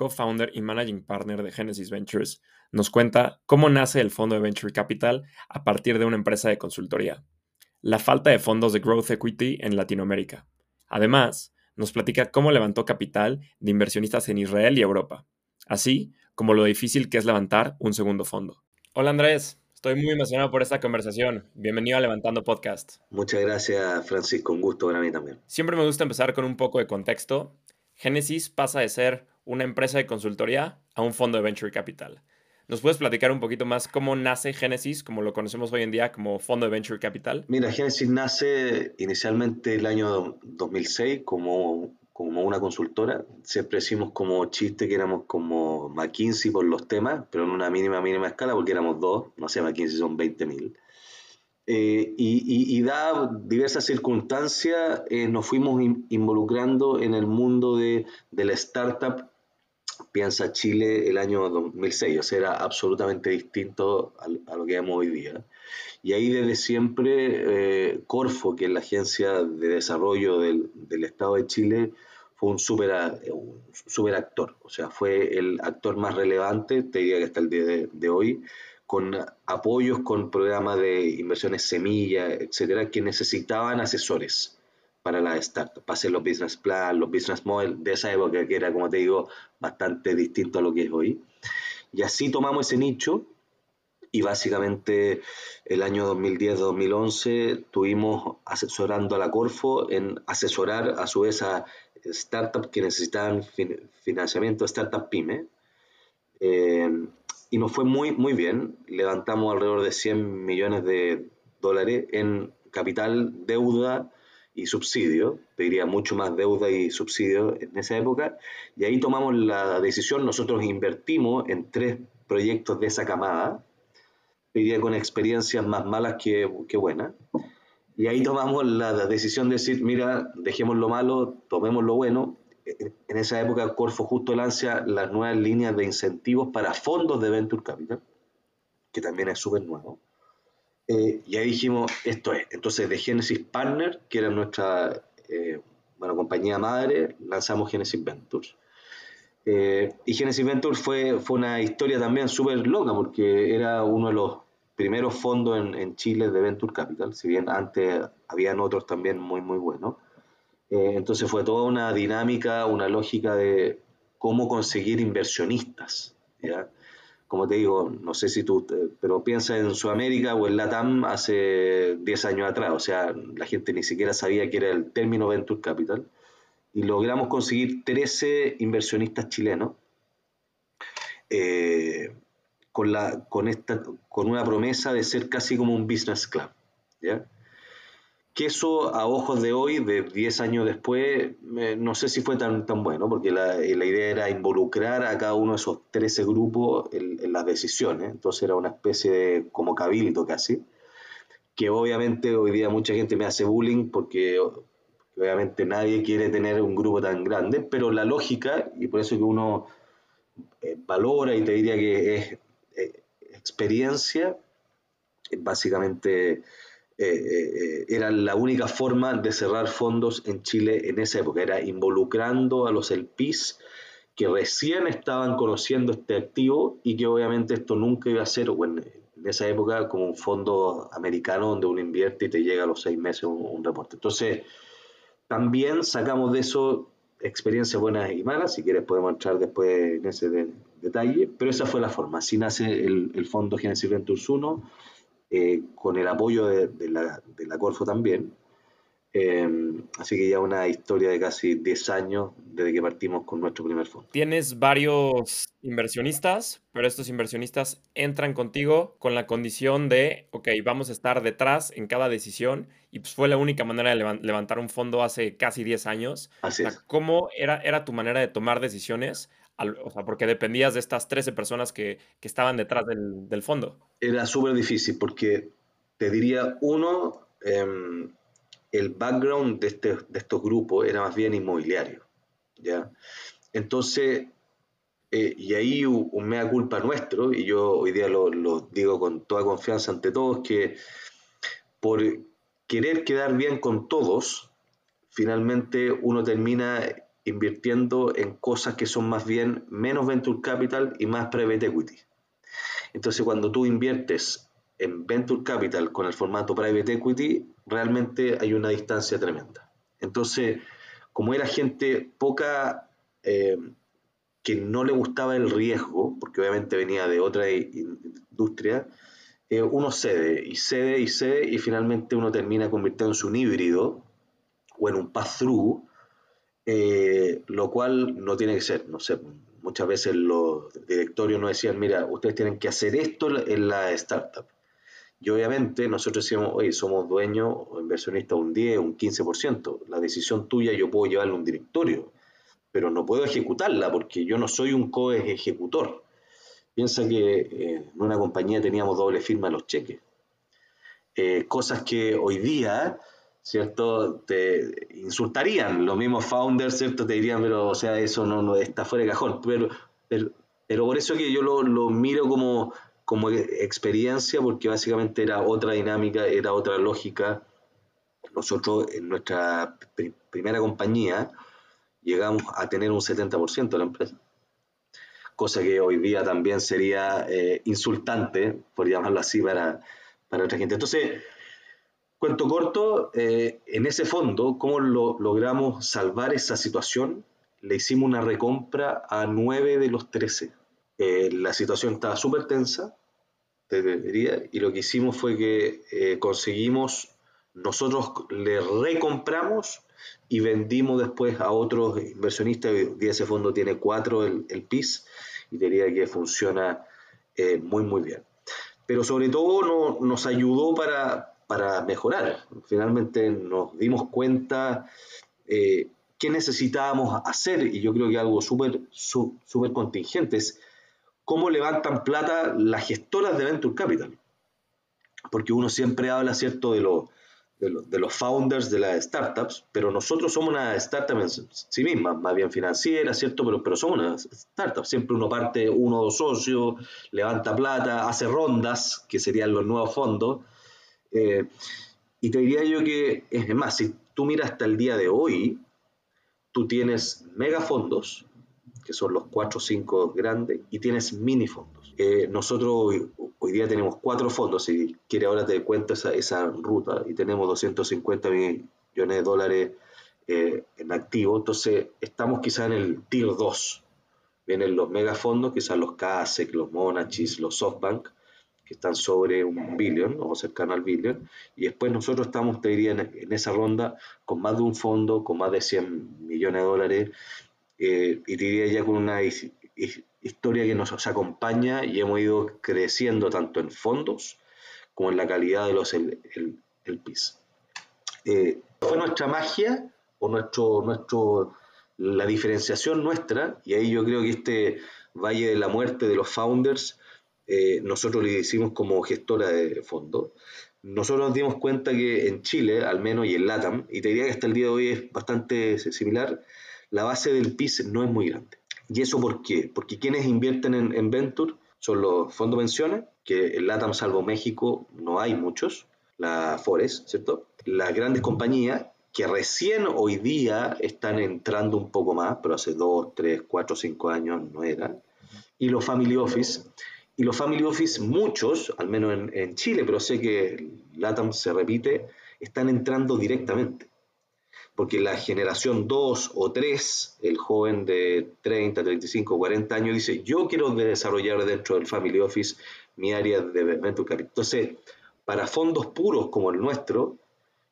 co-founder y managing partner de Genesis Ventures, nos cuenta cómo nace el fondo de Venture Capital a partir de una empresa de consultoría, la falta de fondos de Growth Equity en Latinoamérica. Además, nos platica cómo levantó capital de inversionistas en Israel y Europa, así como lo difícil que es levantar un segundo fondo. Hola Andrés, estoy muy emocionado por esta conversación. Bienvenido a Levantando Podcast. Muchas gracias Francisco, un gusto para mí también. Siempre me gusta empezar con un poco de contexto. Genesis pasa de ser una empresa de consultoría a un fondo de venture capital. ¿Nos puedes platicar un poquito más cómo nace Genesis, como lo conocemos hoy en día como fondo de venture capital? Mira, Genesis nace inicialmente el año 2006 como, como una consultora. Siempre decimos como chiste que éramos como McKinsey por los temas, pero en una mínima, mínima escala porque éramos dos. No sé, McKinsey son 20.000. Eh, y, y, da diversas circunstancias, eh, nos fuimos involucrando en el mundo de, de la startup piensa Chile el año 2006, o sea, era absolutamente distinto a, lo que vemos hoy día. Y ahí desde siempre eh, Corfo, que es la agencia de desarrollo del, Estado de Chile, fue un super, un super, actor, o sea, fue el actor más relevante, te diría que hasta el día de, hoy, con apoyos, con programas de inversiones semilla, etcétera, que necesitaban asesores para la startup, para hacer los business plan, los business model de esa época que era, como te digo, bastante distinto a lo que es hoy. Y así tomamos ese nicho y básicamente el año 2010-2011 tuvimos asesorando a la Corfo en asesorar a su vez a startups que necesitaban financiamiento, startup pyme. Eh, y nos fue muy, muy bien. Levantamos alrededor de 100 millones de dólares en capital, deuda, y subsidio, te diría mucho más deuda y subsidio en esa época, y ahí tomamos la decisión, nosotros invertimos en tres proyectos de esa camada, te diría con experiencias más malas que, que buenas, y ahí tomamos la decisión de decir, mira, dejemos lo malo, tomemos lo bueno. En esa época Corfo justo lanza las nuevas líneas de incentivos para fondos de Venture Capital, que también es súper nuevo. Eh, y ahí dijimos, esto es. Entonces, de Genesis Partner, que era nuestra eh, bueno, compañía madre, lanzamos Genesis Ventures. Eh, y Genesis Ventures fue, fue una historia también súper loca, porque era uno de los primeros fondos en, en, Chile de Venture Capital, si bien antes habían otros también muy, muy buenos. entonces fue toda una dinámica, una lógica de cómo conseguir inversionistas. ¿ya? Como te digo, no sé si tú, pero piensa en Sudamérica o en Latam hace 10 años atrás, o sea, la gente ni siquiera sabía que era el término Venture Capital, y logramos conseguir 13 inversionistas chilenos eh, con, la, con, esta, con una promesa de ser casi como un business club, ¿ya? Que eso a ojos de hoy, de 10 años después, no sé si fue tan, tan bueno, porque la, la, idea era involucrar a cada uno de esos 13 grupos en, las decisiones, entonces era una especie de como cabildo casi, que obviamente hoy día mucha gente me hace bullying porque obviamente nadie quiere tener un grupo tan grande, pero la lógica, y por eso que uno eh, valora y te diría que es eh, experiencia, básicamente eh, eh, era la única forma de cerrar fondos en Chile en esa época, era involucrando a los LPs que recién estaban conociendo este activo y que obviamente esto nunca iba a ser en esa época como un fondo americano donde uno invierte y te llega a los seis meses un, reporte. Entonces, también sacamos de eso experiencias buenas y malas, si quieres podemos entrar después en ese detalle, pero esa fue la forma, así nace el, el fondo Genesis Ventures 1, eh, con el apoyo de, la, de, la, Corfo también. Em, así que ya una historia de casi 10 años desde que partimos con nuestro primer fondo. Tienes varios inversionistas, pero estos inversionistas entran contigo con la condición de, ok, vamos a estar detrás en cada decisión y pues fue la única manera de levantar un fondo hace casi 10 años. Así es. ¿Cómo era, era tu manera de tomar decisiones? O sea, porque dependías de estas 13 personas que, que estaban detrás del, del fondo. Era súper difícil porque te diría, uno, eh, el background de, este, de estos grupos era más bien inmobiliario. ¿ya? Entonces, eh, y ahí un, mea culpa nuestro, y yo hoy día lo, lo, digo con toda confianza ante todos, que por querer quedar bien con todos, finalmente uno termina invirtiendo en cosas que son más bien menos venture capital y más private equity. Entonces, cuando tú inviertes en venture capital con el formato private equity, realmente hay una distancia tremenda. Entonces, como era gente poca eh, que no le gustaba el riesgo, porque obviamente venía de otra industria, eh, uno cede y cede y cede y finalmente uno termina convirtiéndose en un híbrido o en un pass-through, eh, lo cual no tiene que ser, no sé, muchas veces los directorios nos decían, mira, ustedes tienen que hacer esto en la startup. Y obviamente nosotros decíamos, oye, somos dueños o inversionistas un 10, un 15%. La decisión tuya yo puedo llevarla a un directorio, pero no puedo ejecutarla porque yo no soy un co-ejecutor. Piensa que eh, en una compañía teníamos doble firma en los cheques. Eh, cosas que hoy día, ¿cierto? Te insultarían los mismos founders, ¿cierto? Te dirían, pero, o sea, eso no, no está fuera de cajón. Pero, pero, pero por eso que yo lo, lo miro como como experiencia porque básicamente era otra dinámica, era otra lógica. Nosotros en nuestra primera compañía llegamos a tener un 70% de la empresa, cosa que hoy día también sería eh, insultante, por llamarlo así, para, para otra gente. Entonces, cuento corto, eh, en ese fondo, ¿cómo lo, logramos salvar esa situación? Le hicimos una recompra a 9 de los 13. Eh, la situación estaba súper tensa, y lo que hicimos fue que eh, conseguimos, nosotros le recompramos y vendimos después a otros inversionistas. Hoy ese fondo tiene cuatro el, el PIS y diría que funciona eh, muy, muy bien. Pero sobre todo no, nos ayudó para, para, mejorar. Finalmente nos dimos cuenta eh, qué necesitábamos hacer y yo creo que algo súper súper contingente es cómo levantan plata las gestoras de Venture Capital. Porque uno siempre habla, ¿cierto?, de, de, los founders de las startups, pero nosotros somos una startup en sí misma, más bien financiera, ¿cierto? Pero, pero somos una startup. Siempre uno parte, uno o dos socios, levanta plata, hace rondas, que serían los nuevos fondos. Eh, y te diría yo que, es más, si tú miras hasta el día de hoy, tú tienes megafondos que son los cuatro o cinco grandes, y tienes mini fondos. Eh, nosotros hoy, día tenemos cuatro fondos, si quiere ahora te cuento esa, esa ruta, y tenemos 250 millones de dólares eh, en activo, entonces estamos quizá en el tier 2. Vienen los megafondos, quizás los CASEC, los Monachis, los SoftBank, que están sobre un billón o cercano al billón, y después nosotros estamos, te diría, en, en, esa ronda con más de un fondo, con más de 100 millones de dólares, eh, y diría ya con una historia que nos, acompaña y hemos ido creciendo tanto en fondos como en la calidad de los el, el, PIS. Eh, fue nuestra magia o nuestro, nuestro, la diferenciación nuestra, y ahí yo creo que este Valle de la Muerte de los founders, eh, nosotros le hicimos como gestora de fondos. Nosotros nos dimos cuenta que en Chile, al menos, y en LATAM, y te diría que hasta el día de hoy es bastante similar, la base del PIS no es muy grande. ¿Y eso por qué? Porque quienes invierten en, Venture son los fondos pensiones, que en LATAM salvo México no hay muchos, la Forest, ¿cierto? Las grandes compañías que recién hoy día están entrando un poco más, pero hace 2, 3, 4, 5 años no eran, y los Family Office. Y los Family Office, muchos, al menos en, en Chile, pero sé que LATAM se repite, están entrando directamente porque la generación 2 o 3, el joven de 30, 35, 40 años, dice, yo quiero desarrollar dentro del Family Office mi área de Venture Capital. Entonces, para fondos puros como el nuestro,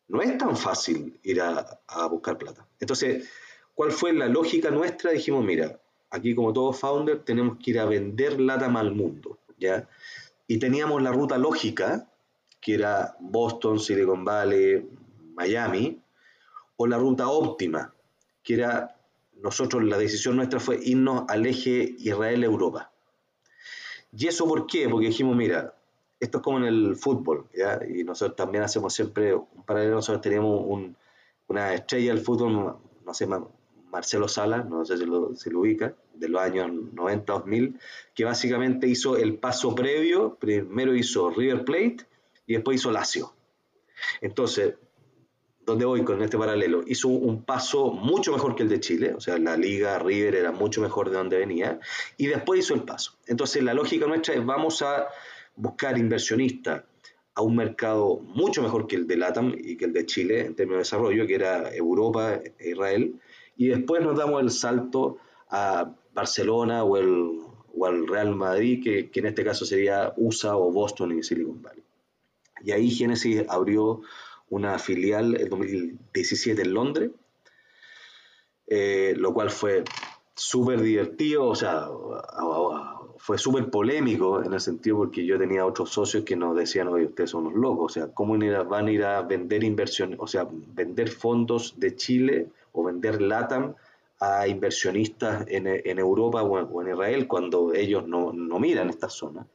no es tan fácil ir a, buscar plata. Entonces, ¿cuál fue la lógica nuestra? Dijimos, mira, aquí como todo founder tenemos que ir a vender LATAM al mundo, ¿ya? Y teníamos la ruta lógica, que era Boston, Silicon Valley, Miami, o la ruta óptima, que era, nosotros, la decisión nuestra fue irnos al eje Israel-Europa. ¿Y eso por qué? Porque dijimos, mira, esto es como en el fútbol, ¿ya? Y nosotros también hacemos siempre un paralelo, nosotros teníamos una estrella del fútbol, no sé, Marcelo Sala, no sé si lo, lo ubica, de los años 90-2000, que básicamente hizo el paso previo, primero hizo River Plate y después hizo Lazio. Entonces, ¿dónde voy con este paralelo? Hizo un paso mucho mejor que el de Chile, o sea, la liga River era mucho mejor de donde venía, y después hizo el paso. Entonces, la lógica nuestra es vamos a buscar inversionistas a un mercado mucho mejor que el de LATAM y que el de Chile en términos de desarrollo, que era Europa e Israel, y después nos damos el salto a Barcelona o, el, o al Real Madrid, que, que, en este caso sería USA o Boston y Silicon Valley. Y ahí Genesis abrió una filial en 2017 en Londres, eh, lo cual fue súper divertido, o sea, fue súper polémico en el sentido porque yo tenía otros socios que nos decían, oye, ustedes son unos locos, o sea, ¿cómo van a ir a vender inversión, o sea, vender fondos de Chile o vender LATAM a inversionistas en, Europa o en, Israel cuando ellos no, miran esta zona?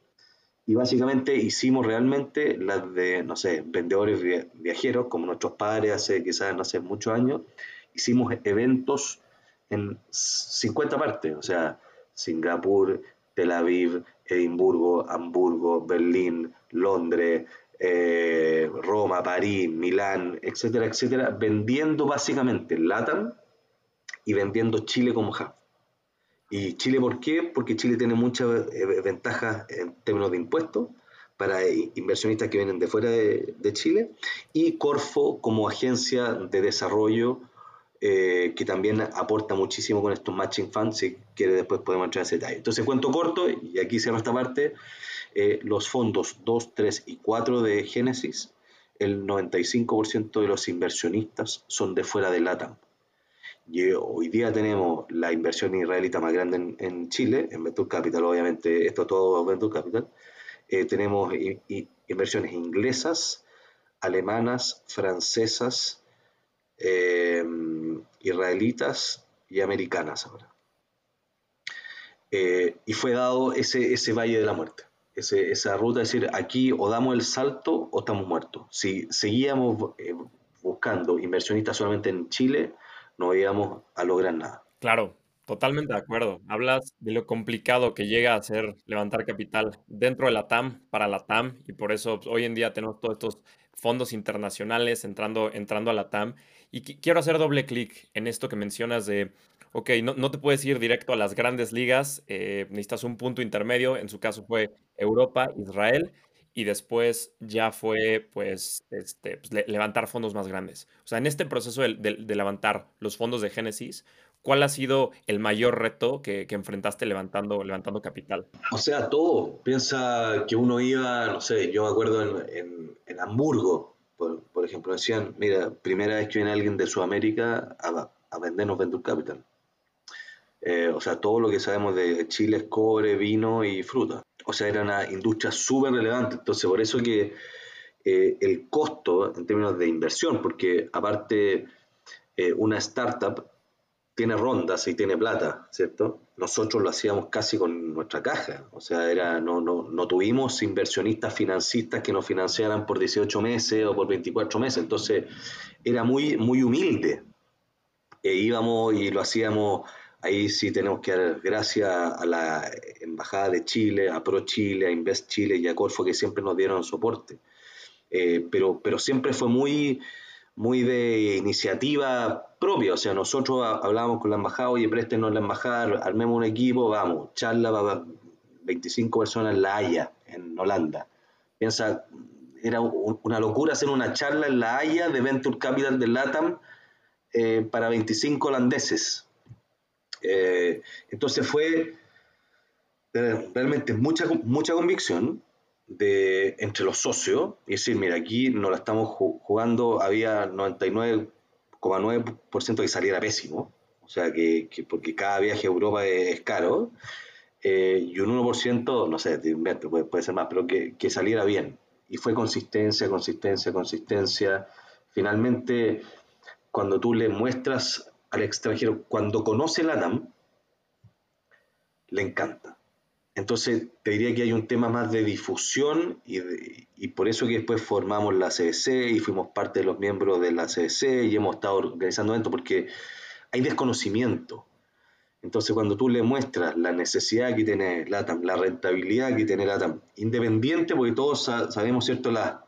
Y básicamente hicimos realmente las de, no sé, vendedores viajeros, como nuestros padres hace quizás, no sé, muchos años, hicimos eventos en 50 partes, o sea, Singapur, Tel Aviv, Edimburgo, Hamburgo, Berlín, Londres, eh, Roma, París, Milán, etcétera, etcétera, vendiendo básicamente LATAM y vendiendo Chile como hub. ¿Y Chile por qué? Porque Chile tiene muchas eh, ventajas en términos de impuestos para inversionistas que vienen de fuera de Chile y Corfo como agencia de desarrollo eh, que también aporta muchísimo con estos matching funds, si quiere después podemos entrar en ese detalle. Entonces, cuento corto, y aquí cierro esta parte, eh, los fondos 2, 3 y 4 de Génesis, el 95% de los inversionistas son de fuera de LATAM. Y hoy día tenemos la inversión israelita más grande en, Chile, en Venture Capital, obviamente, esto todo Venture Capital. Eh, tenemos inversiones inglesas, alemanas, francesas, eh, israelitas y americanas ahora. Eh, y fue dado ese, ese valle de la muerte, esa ruta, es decir, aquí o damos el salto o estamos muertos. Si seguíamos eh, buscando inversionistas solamente en Chile, no íbamos a lograr nada. Claro, Totalmente de acuerdo. Hablas de lo complicado que llega a ser levantar capital dentro de la TAM para la TAM y por eso pues, hoy en día tenemos todos estos fondos internacionales entrando, entrando a la TAM. Y quiero hacer doble clic en esto que mencionas de, ok, no, te puedes ir directo a las grandes ligas, eh, necesitas un punto intermedio, en su caso fue Europa, Israel, y después ya fue pues, este, pues, levantar fondos más grandes. O sea, en este proceso de, levantar los fondos de Génesis, ¿Cuál ha sido el mayor reto que, enfrentaste levantando, levantando capital? O sea, todo. Piensa que uno iba, no sé, yo me acuerdo en, Hamburgo, por, ejemplo, decían, mira, primera vez que viene alguien de Sudamérica a, a vendernos Venture Capital. Eh, o sea, todo lo que sabemos de Chile es cobre, vino y fruta. O sea, era una industria súper relevante. Entonces, por eso que eh, el costo en términos de inversión, porque aparte eh, una startup tiene rondas y tiene plata, ¿cierto? Nosotros lo hacíamos casi con nuestra caja, o sea, era, no, no, no tuvimos inversionistas financistas que nos financiaran por 18 meses o por 24 meses, entonces era muy, muy humilde. E íbamos y lo hacíamos, ahí sí tenemos que dar gracias a la Embajada de Chile, a Pro Chile, a Invest Chile y a Corfo que siempre nos dieron soporte. Eh, pero, pero siempre fue muy muy de iniciativa propia, o sea, nosotros hablábamos con la embajada, oye, préstenos la embajada, armemos un equipo, vamos, charla para 25 personas en La Haya, en Holanda. Piensa, era una locura hacer una charla en La Haya de Venture Capital de LATAM eh, para 25 holandeses. Eh, entonces fue realmente mucha, mucha convicción, de, entre los socios y decir, mira, aquí no la estamos jugando, había 99,9% que saliera pésimo, o sea, que, porque cada viaje a Europa es, caro, eh, y un 1%, no sé, puede, puede ser más, pero que, que saliera bien. Y fue consistencia, consistencia, consistencia. Finalmente, cuando tú le muestras al extranjero, cuando conoce la ATAM, le encanta. Entonces, te diría que hay un tema más de difusión y, por eso que después formamos la CDC y fuimos parte de los miembros de la CDC y hemos estado organizando eventos porque hay desconocimiento. Entonces, cuando tú le muestras la necesidad que tiene LATAM, la rentabilidad que tiene LATAM, independiente, porque todos sabemos, ¿cierto?, las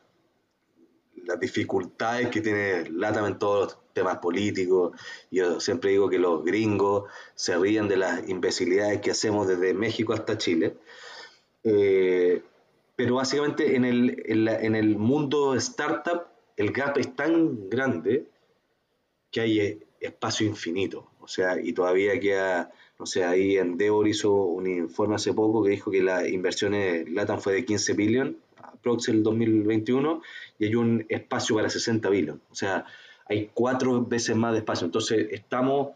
dificultades que tiene LATAM en todos los temas políticos. Yo siempre digo que los gringos se ríen de las imbecilidades que hacemos desde México hasta Chile. Eh, pero básicamente en el, en, el mundo startup el gap es tan grande que hay eh, espacio infinito. O sea, y todavía queda, no sé, ahí Endeavor hizo un informe hace poco que dijo que la inversión en LATAM fue de 15 billones, aprox el 2021, y hay un espacio para 60 billones. O sea, hay cuatro veces más de espacio. Entonces, estamos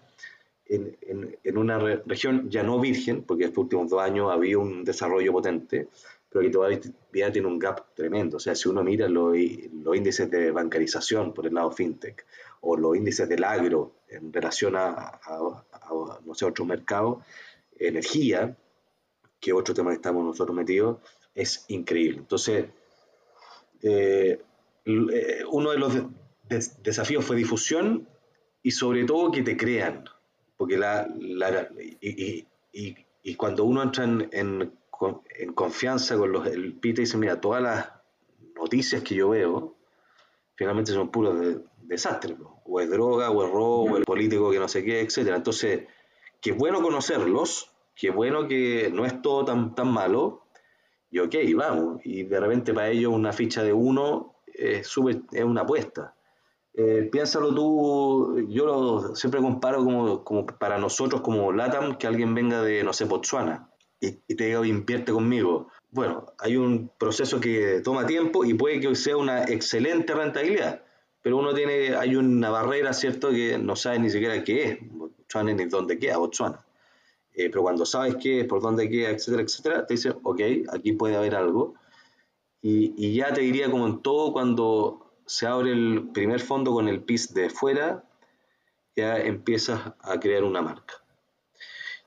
en, en, una región ya no virgen, porque estos últimos dos años había un desarrollo potente, pero que todavía tiene un gap tremendo. O sea, si uno mira los, índices de bancarización por el lado fintech, o los índices del agro en relación a, no sé, otros mercados, energía, que otro tema que estamos nosotros metidos, es increíble. Entonces, eh, eh, uno de los desafío fue difusión y sobre todo que te crean, porque la, y, cuando uno entra en, confianza con los, el PIT y dice, mira, todas las noticias que yo veo, finalmente son puros desastres, o es droga, o es robo, o el político que no sé qué, etcétera. Entonces, qué bueno conocerlos, qué bueno que no es todo tan, tan malo, y ok, vamos, y de repente para ellos una ficha de uno es, es una apuesta. Eh, piénsalo tú, yo lo, siempre comparo como, como, para nosotros como LATAM, que alguien venga de, no sé, Botswana y, te diga, invierte conmigo. Bueno, hay un proceso que toma tiempo y puede que sea una excelente rentabilidad, pero uno tiene, hay una barrera, ¿cierto?, que no sabe ni siquiera qué es Botswana ni dónde queda Botswana. Eh, pero cuando sabes qué es, por dónde queda, etcétera, etcétera, te dice, ok, aquí puede haber algo. Y, y ya te diría como en todo, cuando se abre el primer fondo con el PIS de fuera, ya empiezas a crear una marca.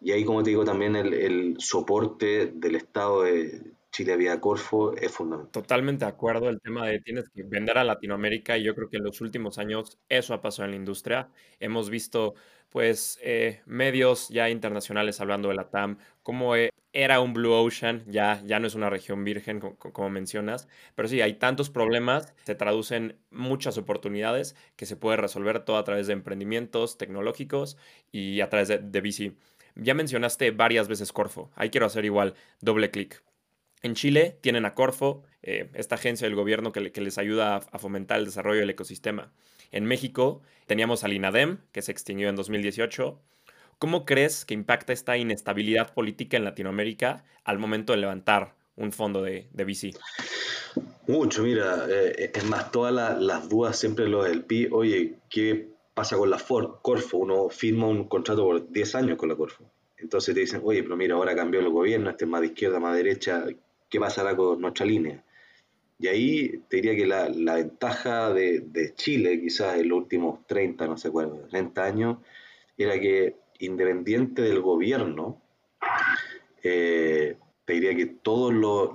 Y ahí, como te digo, también el, soporte del Estado de Chile vía Corfo es fundamental. Totalmente de acuerdo. El tema de tienes que vender a Latinoamérica y yo creo que en los últimos años eso ha pasado en la industria. Hemos visto pues eh, medios ya internacionales hablando de la TAM, como eh, era un Blue Ocean, ya, ya no es una región virgen como, mencionas, pero sí, hay tantos problemas, se traducen muchas oportunidades que se puede resolver todo a través de emprendimientos tecnológicos y a través de, de VC. Ya mencionaste varias veces Corfo, ahí quiero hacer igual doble clic. En Chile tienen a Corfo, eh, esta agencia del gobierno que, que les ayuda a, fomentar el desarrollo del ecosistema. En México teníamos al INADEM, que se extinguió en 2018, ¿Cómo crees que impacta esta inestabilidad política en Latinoamérica al momento de levantar un fondo de, de VC? Mucho, mira, eh, es más, todas las dudas siempre lo del PI, oye, ¿qué pasa con la Ford, Corfo? Uno firma un contrato por 10 años con la Corfo. Entonces te dicen, oye, pero mira, ahora cambió el gobierno, este es más de izquierda, más de derecha, ¿qué pasará con nuestra línea? Y ahí te diría que la, la ventaja de, de, Chile, quizás en los últimos 30, no sé cuál, 30 años, era que independiente del gobierno, eh, te diría que todos los,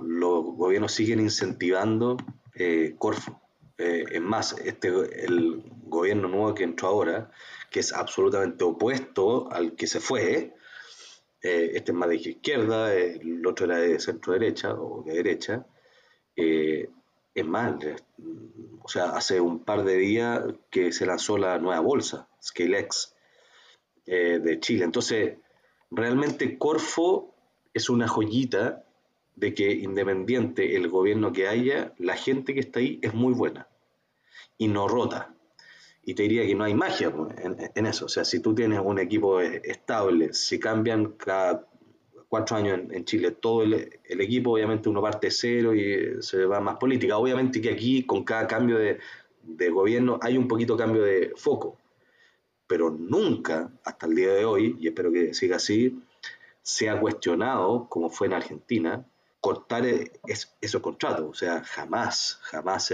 gobiernos siguen incentivando eh, Corfo. Eh, es más, este, el gobierno nuevo que entró ahora, que es absolutamente opuesto al que se fue, este es más de izquierda, el otro era de centro derecha o de derecha, es más, o sea, hace un par de días que se lanzó la nueva bolsa, ScaleX, eh, de Chile. Entonces, realmente Corfo es una joyita de que independiente el gobierno que haya, la gente que está ahí es muy buena y no rota. Y te diría que no hay magia en, eso. O sea, si tú tienes un equipo estable, si cambian cada cuatro años en, Chile, todo el, equipo, obviamente uno parte cero y se va más política. Obviamente que aquí, con cada cambio de, de gobierno, hay un poquito cambio de foco, pero nunca, hasta el día de hoy, y espero que siga así, se ha cuestionado, como fue en Argentina, cortar e, esos contratos, o sea, jamás, jamás,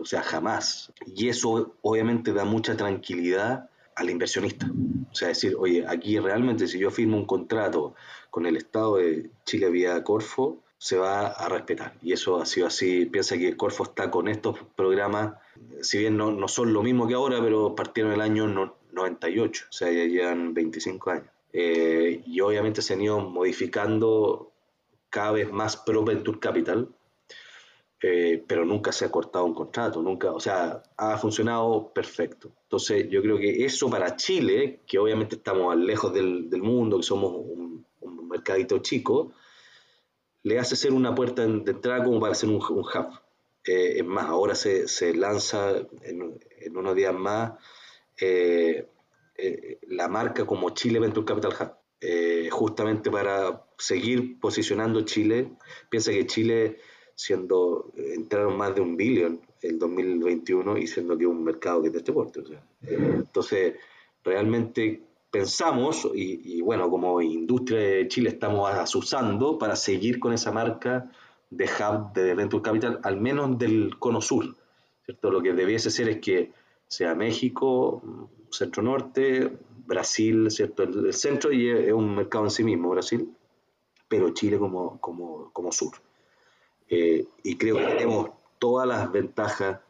o sea, jamás. Y eso obviamente da mucha tranquilidad al inversionista. O sea, decir, oye, aquí realmente si yo firmo un contrato con el Estado de Chile vía Corfo, se va a respetar. Y eso ha sido así. Piensa que Corfo está con estos programas, si bien no, no son lo mismo que ahora, pero partieron el año 98, o sea, ya llevan 25 años. Eh, y obviamente se han ido modificando cada vez más pro Venture Capital, eh, pero nunca se ha cortado un contrato, nunca, o sea, ha funcionado perfecto. Entonces, yo creo que eso para Chile, que obviamente estamos lejos del, mundo, que somos un, mercadito chico, le hace ser una puerta de entrada como para hacer un, hub. Eh, es más, ahora se, se lanza en, en, unos días más eh, la marca como Chile Venture Capital Hub. Eh, justamente para seguir posicionando Chile. Piensa que Chile, siendo, entraron más de un billón el 2021 y siendo que un mercado que es de este porte. O sea, entonces, realmente pensamos, y, bueno, como industria de Chile estamos asusando para seguir con esa marca de hub de Venture Capital, al menos del cono sur. ¿cierto? Lo que debiese ser es que sea México, Centro Norte, Brasil, ¿cierto? El, centro y es, un mercado en sí mismo, Brasil, pero Chile como, como, como sur. Eh, y creo que tenemos todas las ventajas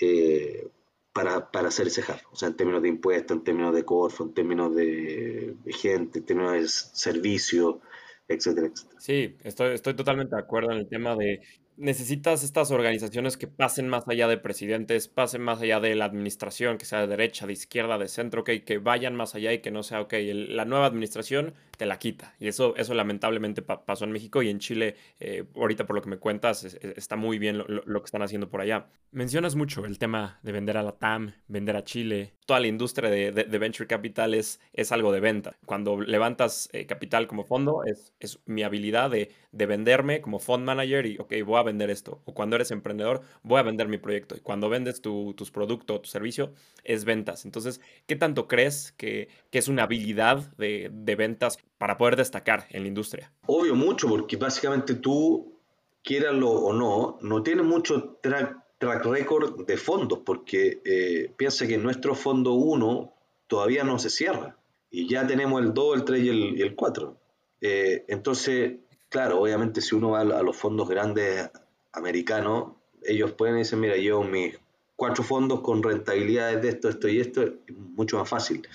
eh, para, para, hacer ese hub, o sea, en términos de impuestos, en términos de Corfo, en términos de, gente, en términos de servicio, etcétera, etcétera. Sí, estoy, estoy totalmente de acuerdo en el tema de necesitas estas organizaciones que pasen más allá de presidentes, pasen más allá de la administración, que sea de derecha, de izquierda, de centro, que vayan más allá y que no sea, ok, la nueva administración te la quita. Y eso, eso lamentablemente pasó en México y en Chile, eh, ahorita por lo que me cuentas, está muy bien lo, que están haciendo por allá. Mencionas mucho el tema de vender a la TAM, vender a Chile. Toda la industria de, venture capital es, algo de venta. Cuando levantas eh, capital como fondo, es, es mi habilidad de, de venderme como fund manager y, ok, voy a vender esto. O cuando eres emprendedor, voy a vender mi proyecto. Y cuando vendes tu, tus productos o tu servicio, es ventas. Entonces, ¿qué tanto crees que, que es una habilidad de, de, ventas para poder destacar en la industria? Obvio mucho, porque básicamente tú, quieralo o no, no tienes mucho track, track record de fondos, porque eh, piensa que nuestro fondo 1 todavía no se cierra. Y ya tenemos el 2, el 3 y el, 4. Eh, entonces, claro, obviamente si uno va a los fondos grandes americanos, ellos pueden decir, mira, yo mis cuatro fondos con rentabilidades de esto, esto y esto, es mucho más fácil.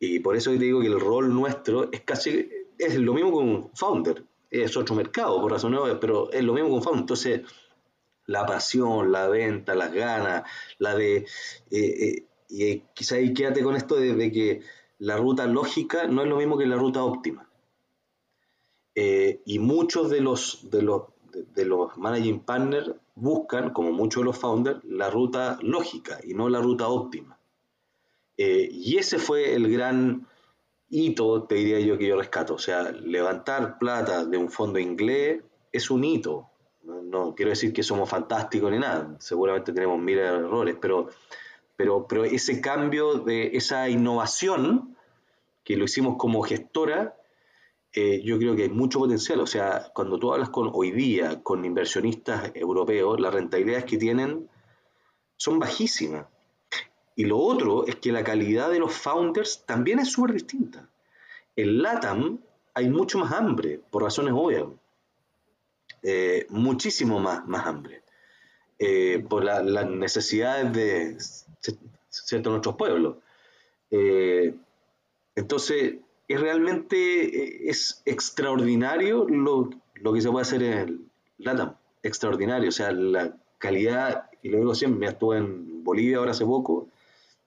Y, por eso te digo que el rol nuestro es casi, es lo mismo con un founder, es otro mercado, por razón pero es lo mismo con un founder. Entonces, la pasión, la venta, las ganas, la de... Eh, eh, y quizá ahí quédate con esto de que la ruta lógica no es lo mismo que la ruta óptima. Eh, y muchos de los, de, los, de, los managing partners buscan, como muchos de los founders, la ruta lógica y no la ruta óptima. Eh, y ese fue el gran hito, te diría yo, que yo rescato. O sea, levantar plata de un fondo inglés es un hito. No, quiero decir que somos fantásticos ni nada, seguramente tenemos miles de errores, pero, pero, pero ese cambio de esa innovación que lo hicimos como gestora, eh, yo creo que hay mucho potencial. O sea, cuando tú hablas con hoy día con inversionistas europeos, las rentabilidades que tienen son bajísimas. Y lo otro es que la calidad de los founders también es súper distinta. En LATAM hay mucho más hambre, por razones obvias. Eh, muchísimo más, más hambre. Eh, por las necesidades de ciertos nuestros pueblos. entonces, es realmente eh, es extraordinario lo, que se puede hacer en el LATAM, extraordinario, o sea, la calidad, y lo digo siempre, me estuve en Bolivia ahora hace poco,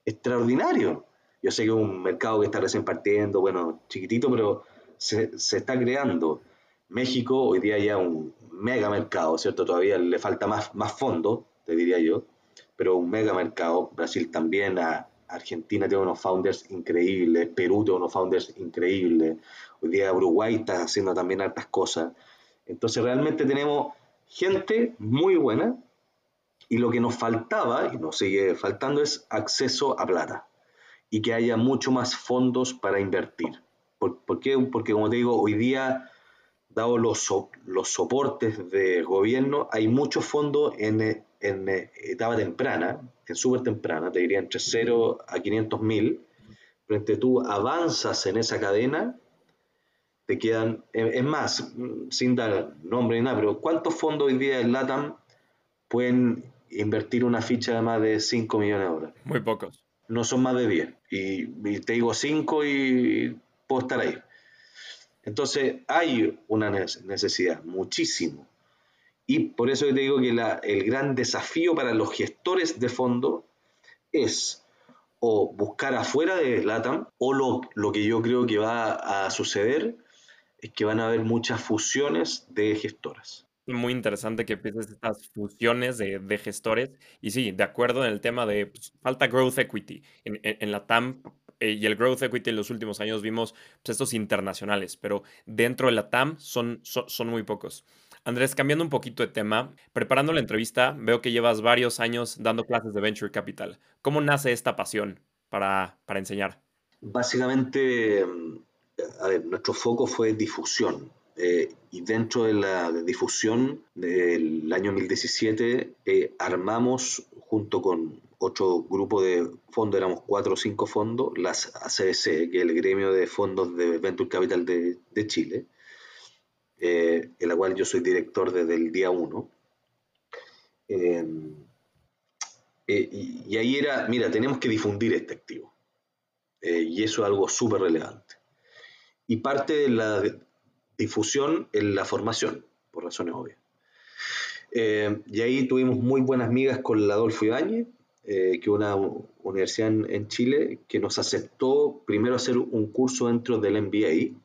extraordinario. Yo sé que es un mercado que está recién partiendo, bueno, chiquitito, pero se, está creando. México hoy día ya un mega mercado, ¿cierto? Todavía le falta más, más fondo, te diría yo, pero un mega mercado. Brasil también, a, Argentina tiene unos founders increíbles, Perú tiene unos founders increíbles, Hoy día Uruguay está haciendo también hartas cosas. Entonces realmente tenemos gente muy buena y lo que nos faltaba y nos sigue faltando es acceso a plata y que haya mucho más fondos para invertir. ¿Por, qué? Porque como te digo, hoy día, dado los, los soportes de gobierno, hay muchos fondos en, en etapa temprana, en súper temprana, te diría entre 0 a 500 mil, frente tú avanzas en esa cadena, te quedan, es más, sin dar nombre ni nada, pero ¿cuántos fondos hoy día en LATAM pueden invertir una ficha de más de 5 millones de dólares? Muy pocos. No son más de 10. Y, te digo 5 y puedo estar ahí. Entonces hay una necesidad, muchísimo. Y por eso te digo que el gran desafío para los gestores de fondo es o buscar afuera de LATAM o lo, lo que yo creo que va a suceder es que van a haber muchas fusiones de gestoras. Muy interesante que empieces estas fusiones de, de, gestores. Y sí, de acuerdo en el tema de pues, falta growth equity. En, en, la TAM eh, y el growth equity en los últimos años vimos pues, estos internacionales, pero dentro de la TAM son, son, son muy pocos. Andrés, cambiando un poquito de tema, preparando la entrevista, veo que llevas varios años dando clases de Venture Capital. ¿Cómo nace esta pasión para, para enseñar? Básicamente a ver, nuestro foco fue difusión. Eh, y dentro de la difusión del año 2017 eh, armamos junto con otro grupo de fondos, éramos cuatro o cinco fondos, las ACDC, que es el gremio de fondos de Venture Capital de, de Chile, eh, en la cual yo soy director desde el día uno. Y, y, ahí era, mira, tenemos que difundir este activo. y eso es algo súper relevante y parte de la difusión en la formación, por razones obvias. Eh, y ahí tuvimos muy buenas amigas con la Adolfo Ibáñez, eh, que una universidad en, Chile, que nos aceptó primero hacer un curso dentro del MBA.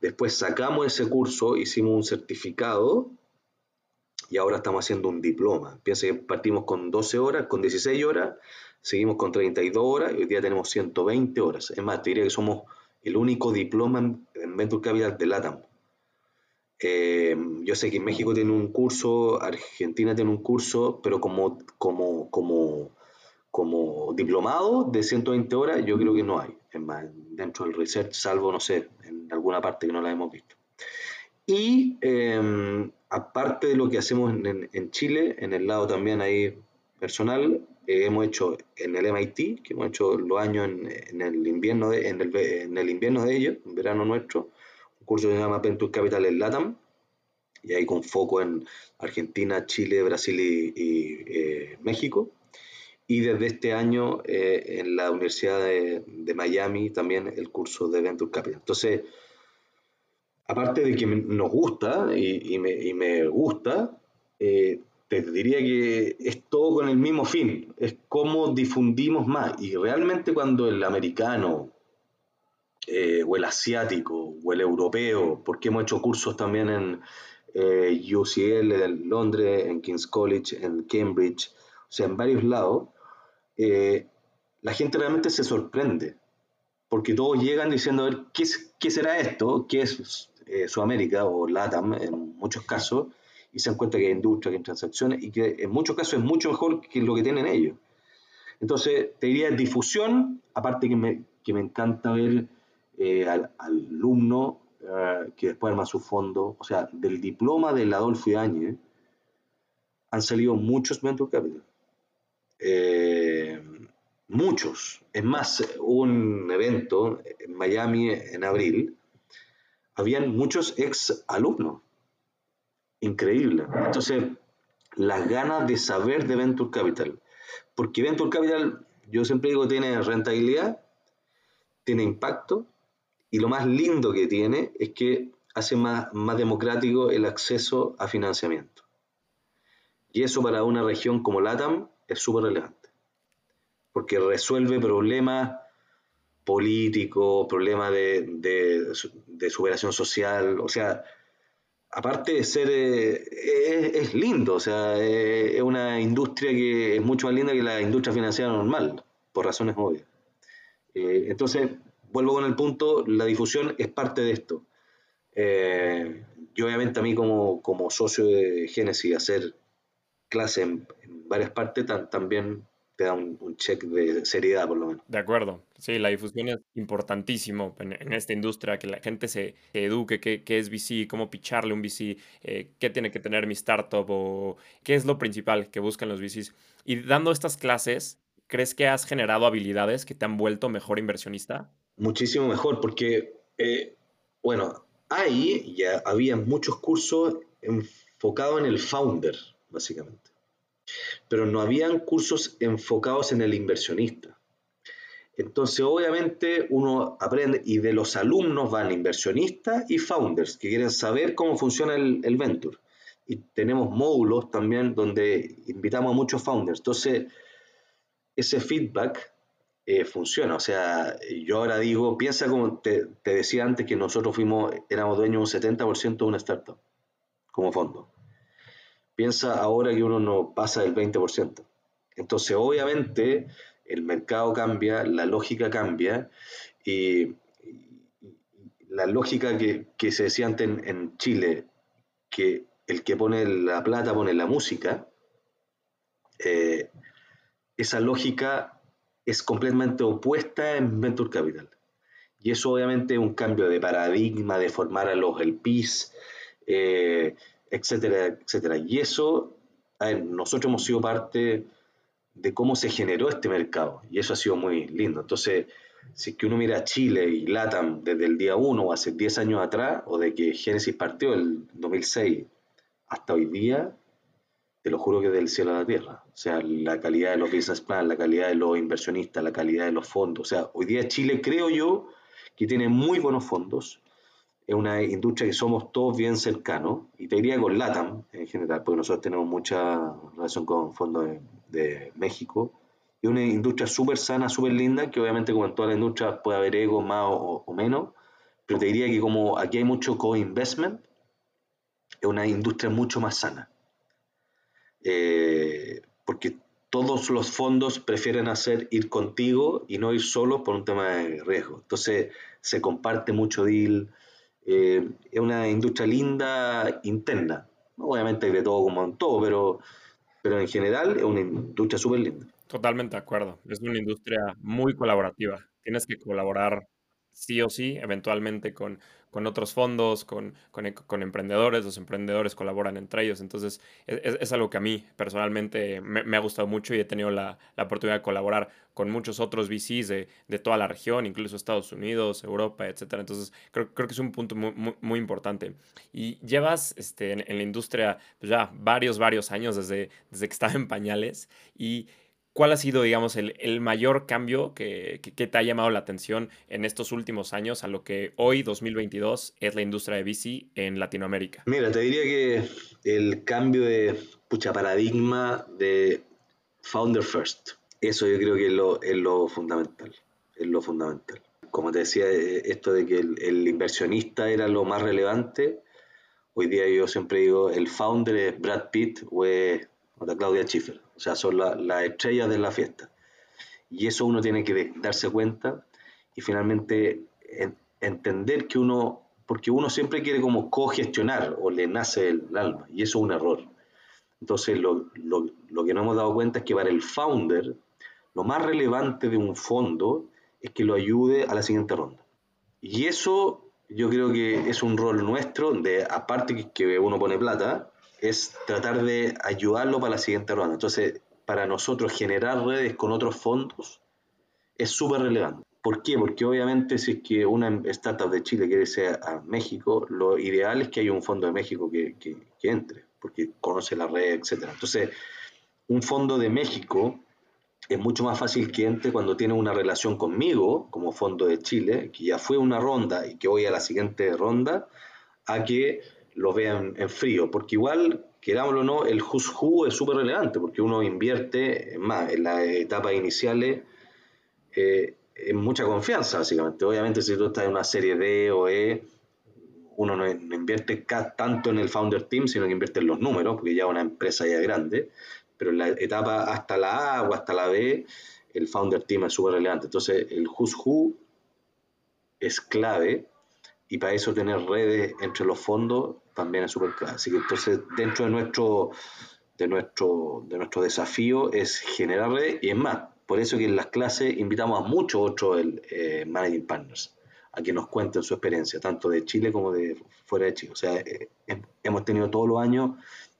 Después sacamos ese curso, hicimos un certificado y ahora estamos haciendo un diploma. Piensa que partimos con 12 horas, con 16 horas, seguimos con 32 horas y hoy día tenemos 120 horas. Es más, te diría que somos el único diploma en, Venture Capital de LATAM. Eh, yo sé que México tiene un curso, Argentina tiene un curso, pero como, como, como, como diplomado de 120 horas, yo creo que no hay. Es más, dentro del research, salvo, no sé, en alguna parte que no la hemos visto. Y eh, aparte de lo que hacemos en, en, Chile, en el lado también ahí personal, hemos hecho en el MIT, que hemos hecho los años en, el, invierno de, en, el, invierno de ellos, en verano nuestro, un curso que se llama Venture Capital en LATAM, y ahí con foco en Argentina, Chile, Brasil y, eh, México. Y desde este año eh, en la Universidad de, Miami también el curso de Venture Capital. Entonces, aparte de que nos gusta y, me, gusta, eh, te diría que es todo con el mismo fin, es cómo difundimos más. Y realmente cuando el americano, eh, o el asiático, o el europeo, porque hemos hecho cursos también en UCL, en Londres, en King's College, en Cambridge, o sea, en varios lados, eh, la gente realmente se sorprende, porque todos llegan diciendo, a ver, ¿qué, será esto? ¿Qué es Sudamérica o LATAM en muchos casos? y se dan cuenta que hay industria, que hay transacciones y que en muchos casos es mucho mejor que lo que tienen ellos. Entonces, te diría difusión, aparte que me, que me encanta ver eh, al, alumno eh, que después arma su fondo, o sea, del diploma del Adolfo Iáñez, han salido muchos Mentor Capital. Eh, muchos. Es más, hubo un evento en Miami en abril, habían muchos ex alumnos increíble. Entonces, las ganas de saber de Venture Capital. Porque Venture Capital, yo siempre digo, tiene rentabilidad, tiene impacto, y lo más lindo que tiene es que hace más, más democrático el acceso a financiamiento. Y eso para una región como LATAM es súper relevante, porque resuelve problemas políticos, problemas de, de, superación social, o sea, aparte de ser, eh, es, lindo, o sea, eh, es una industria que es mucho más linda que la industria financiera normal, por razones obvias. Eh, entonces, vuelvo con el punto, la difusión es parte de esto. Eh, y obviamente a mí como, como socio de Génesis, hacer clase en, varias partes también te da un, check de seriedad, por lo menos. De acuerdo. Sí, la difusión es importantísimo en, esta industria, que la gente se, eduque qué, qué, es VC, cómo picharle un VC, eh, qué tiene que tener mi startup o qué es lo principal que buscan los VCs. Y dando estas clases, ¿crees que has generado habilidades que te han vuelto mejor inversionista? Muchísimo mejor, porque, eh, bueno, ahí ya había muchos cursos enfocados en el founder, básicamente pero no habían cursos enfocados en el inversionista. Entonces, obviamente, uno aprende y de los alumnos van inversionistas y founders que quieren saber cómo funciona el, venture. Y tenemos módulos también donde invitamos a muchos founders. Entonces, ese feedback eh, funciona. O sea, yo ahora digo, piensa como te, te, decía antes que nosotros fuimos, éramos dueños de un 70% de una startup como fondo. Piensa ahora que uno no pasa del 20%. Entonces, obviamente, el mercado cambia, la lógica cambia y la lógica que, se decía antes en, Chile, que el que pone la plata pone la música, eh, esa lógica es completamente opuesta en Venture Capital. Y eso obviamente es un cambio de paradigma, de formar a los LPs, eh, etcétera, etcétera. Y eso, nosotros hemos sido parte de cómo se generó este mercado y eso ha sido muy lindo. Entonces, si que uno mira Chile y LATAM desde el día 1 o hace 10 años atrás, o de que Génesis partió el 2006 hasta hoy día, te lo juro que del cielo a la tierra. O sea, la calidad de los business plan, la calidad de los inversionistas, la calidad de los fondos. O sea, hoy día Chile creo yo que tiene muy buenos fondos, es una industria que somos todos bien cercanos, y te diría con LATAM en general, porque nosotros tenemos mucha relación con fondos de, México, y una industria súper sana, súper linda, que obviamente como en toda la industria puede haber ego más o, menos, pero te diría que como aquí hay mucho co-investment, es una industria mucho más sana. Eh, porque todos los fondos prefieren hacer ir contigo y no ir solos por un tema de riesgo. Entonces se comparte mucho deal, eh, es una industria linda interna. Obviamente hay de todo como en todo, pero, pero en general es una industria súper linda. Totalmente de acuerdo. Es una industria muy colaborativa. Tienes que colaborar sí o sí, eventualmente con, con otros fondos, con, con, emprendedores, los emprendedores colaboran entre ellos, entonces es, algo que a mí personalmente me, ha gustado mucho y he tenido la, oportunidad de colaborar con muchos otros VCs de, de, toda la región, incluso Estados Unidos, Europa, etcétera, entonces creo, creo que es un punto muy, muy, importante. Y llevas este, en, la industria pues ya varios, varios años desde, desde que estaba en pañales y ¿Cuál ha sido, digamos, el, mayor cambio que, te ha llamado la atención en estos últimos años a lo que hoy, 2022, es la industria de bici en Latinoamérica? Mira, te diría que el cambio de pucha paradigma de founder first, eso yo creo que es lo, es lo fundamental, es lo fundamental. Como te decía, eh, esto de que el, inversionista era lo más relevante, hoy día yo siempre digo, el founder es Brad Pitt o es Claudia Schiffer o sea, son las estrellas de la fiesta. Y eso uno tiene que darse cuenta y finalmente entender que uno, porque uno siempre quiere como cogestionar o le nace el, alma, y eso es un error. Entonces, lo, lo que no hemos dado cuenta es que para el founder, lo más relevante de un fondo es que lo ayude a la siguiente ronda. Y eso yo creo que es un rol nuestro, de aparte que uno pone plata, es tratar de ayudarlo para la siguiente ronda. Entonces, para nosotros generar redes con otros fondos es súper relevante. ¿Por qué? Porque obviamente si es que una startup de Chile quiere irse a México, lo ideal es que haya un fondo de México que, que, entre, porque conoce la red, etc. Entonces, un fondo de México es mucho más fácil que entre cuando tiene una relación conmigo, como fondo de Chile, que ya fue una ronda y que voy a la siguiente ronda, a que lo vean en frío, porque igual, querámoslo o no, el who's who es súper relevante, porque uno invierte más en las etapas iniciales eh, en mucha confianza, básicamente. Obviamente, si tú estás en una serie D o E, uno no, invierte tanto en el founder team, sino que invierte en los números, porque ya una empresa ya grande, pero en la etapa hasta la A o hasta la B, el founder team es súper relevante. Entonces, el who's who es clave y para eso tener redes entre los fondos también es súper que entonces dentro de nuestro, de nuestro, de nuestro desafío es generar redes y es más, por eso que en las clases invitamos a muchos otros eh, managing partners a que nos cuenten su experiencia, tanto de Chile como de fuera de Chile. O sea, eh, hemos tenido todos los años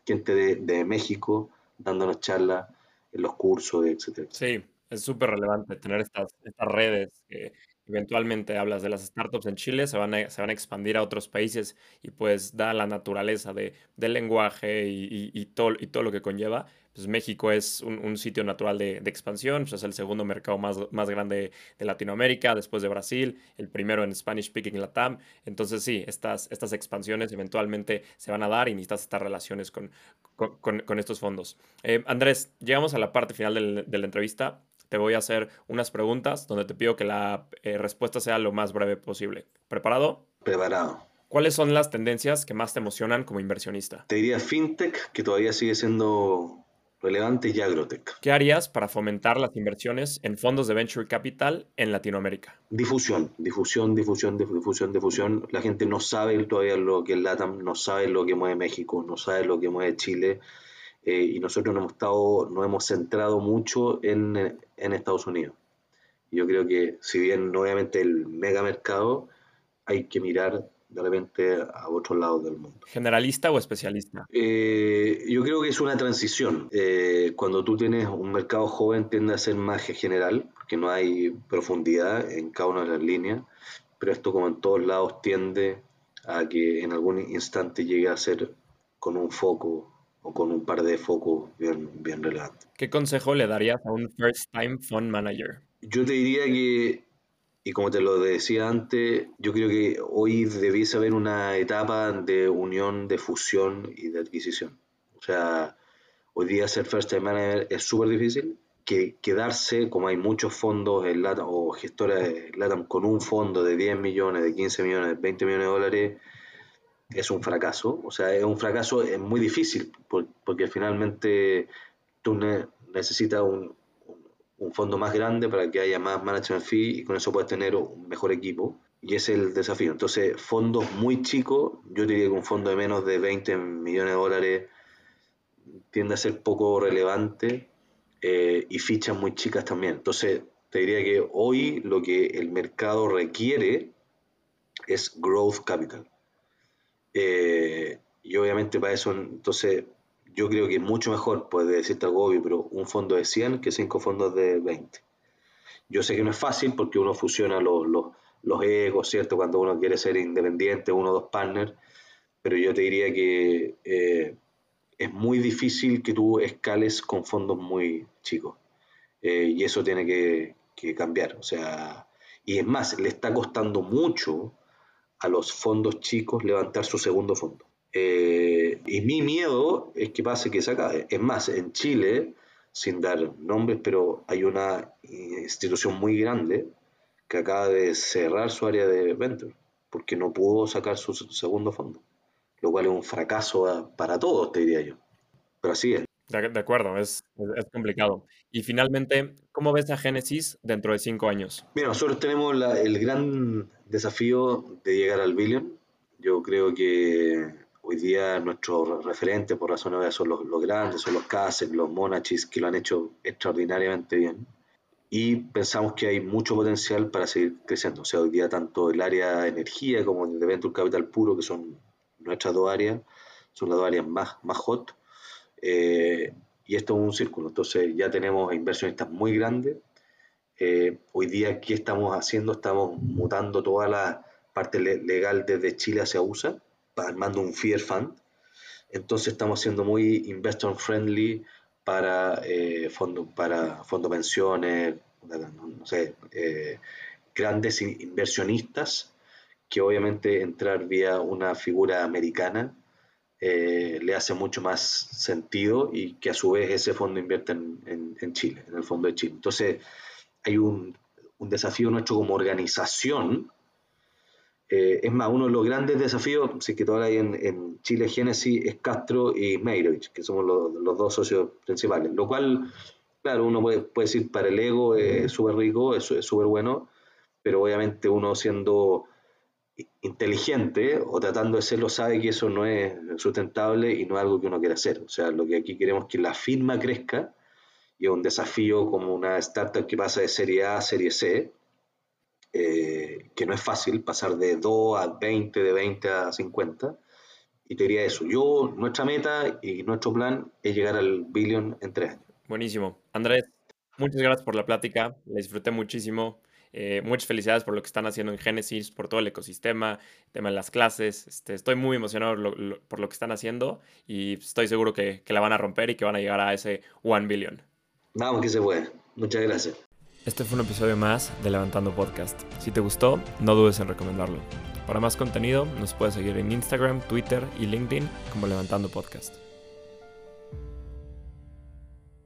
gente de, de México dándonos charlas en los cursos, etcétera. Sí, es súper relevante tener estas, estas redes que eventualmente hablas de las startups en Chile, se van a, se van a expandir a otros países y pues da la naturaleza de, del lenguaje y, y, todo, y todo lo que conlleva, pues México es un, sitio natural de, expansión, pues es el segundo mercado más, más grande de Latinoamérica, después de Brasil, el primero en Spanish Speaking Latam. Entonces sí, estas, estas expansiones eventualmente se van a dar y necesitas estas relaciones con, con, estos fondos. Eh, Andrés, llegamos a la parte final de la entrevista. Te voy a hacer unas preguntas donde te pido que la eh, respuesta sea lo más breve posible. ¿Preparado? Preparado. ¿Cuáles son las tendencias que más te emocionan como inversionista? Te diría fintech, que todavía sigue siendo relevante y agrotech. ¿Qué harías para fomentar las inversiones en fondos de venture capital en Latinoamérica? Difusión, difusión, difusión, difusión, difusión. La gente no sabe todavía lo que es LATAM, no sabe lo que mueve México, no sabe lo que mueve Chile. Eh, y nosotros nos hemos, estado, nos hemos centrado mucho en, en Estados Unidos. Yo creo que si bien obviamente el mega mercado, hay que mirar de repente a otros lados del mundo. ¿Generalista o especialista? Eh, yo creo que es una transición. Eh, cuando tú tienes un mercado joven tiende a ser más general, porque no hay profundidad en cada una de las líneas, pero esto como en todos lados tiende a que en algún instante llegue a ser con un foco o con un par de focos bien, bien relevantes. ¿Qué consejo le darías a un first time fund manager? Yo te diría que y como te lo decía antes, yo creo que hoy debiese haber una etapa de unión, de fusión y de adquisición. O sea, hoy día ser first time manager es súper difícil. Que quedarse, como hay muchos fondos en LATAM, o gestores LATAM con un fondo de 10 millones, de 15 millones, de 20 millones de dólares, es un fracaso. O sea, es un fracaso, es muy difícil, porque finalmente tú necesitas un, un fondo más grande para que haya más management fee y con eso puedes tener un mejor equipo. Y ese es el desafío. Entonces, fondos muy chicos, yo diría que un fondo de menos de 20 millones de dólares tiende a ser poco relevante eh, y fichas muy chicas también. Entonces, te diría que hoy lo que el mercado requiere es growth capital. Eh, y obviamente para eso, entonces, yo creo que es mucho mejor, puede decirte algo pero un fondo de 100 que cinco fondos de 20. Yo sé que no es fácil porque uno fusiona los, los, egos, ¿cierto? Cuando uno quiere ser independiente, uno o dos partners, pero yo te diría que eh, es muy difícil que tú escales con fondos muy chicos. Eh, y eso tiene que, que cambiar. O sea, y es más, le está costando mucho a los fondos chicos levantar su segundo fondo. Eh, y mi miedo es que pase que se acabe. Es más, en Chile, sin dar nombres, pero hay una institución muy grande que acaba de cerrar su área de venture porque no pudo sacar su segundo fondo, lo cual es un fracaso para todos, te diría yo. Pero así es. De, acuerdo, es, es, complicado. Y finalmente, ¿cómo ves a Genesis dentro de cinco años? Mira, nosotros tenemos el gran desafío de llegar al billion. Yo creo que Hoy día nuestros referentes, por razones obvias, son los, grandes, son los Kasek, los Monachis, que lo han hecho extraordinariamente bien. Y pensamos que hay mucho potencial para seguir creciendo. O sea, hoy día tanto el área de energía como el de Venture Capital puro, que son nuestras dos áreas, son las dos áreas más, más hot. Eh, y esto es un círculo. Entonces ya tenemos inversionistas muy grandes. Eh, hoy día, ¿qué estamos haciendo? Estamos mutando toda la parte legal desde Chile hacia USA armando un Fear Fund. Entonces estamos siendo muy investor friendly para eh, para fondo pensiones, no, sé, eh, grandes inversionistas que obviamente entrar vía una figura americana eh, le hace mucho más sentido y que a su vez ese fondo invierte en, en, Chile, en el fondo de Chile. Entonces hay un, un desafío nuestro como organización eh, es más, uno de los grandes desafíos, si que todavía hay en, Chile Genesis, es Castro y Meirovich, que somos los, dos socios principales. Lo cual, claro, uno puede, decir para el ego es súper rico, es súper bueno, pero obviamente uno siendo inteligente o tratando de serlo sabe que eso no es sustentable y no es algo que uno quiere hacer. O sea, lo que aquí queremos es que la firma crezca y es un desafío como una startup que pasa de serie A a serie C, eh, que no es fácil pasar de 2 a 20, de 20 a 50. Y te diría eso, yo, nuestra meta y nuestro plan es llegar al billón en tres años. Buenísimo. Andrés, muchas gracias por la plática, la disfruté muchísimo. Eh, muchas felicidades por lo que están haciendo en Genesis, por todo el ecosistema, el tema de las clases. Este, estoy muy emocionado por lo que están haciendo y estoy seguro que, que, la van a romper y que van a llegar a ese 1 billion. Vamos que se puede. Muchas gracias. Este fue un episodio más de Levantando Podcast. Si te gustó, no dudes en recomendarlo. Para más contenido, nos puedes seguir en Instagram, Twitter y LinkedIn como Levantando Podcast.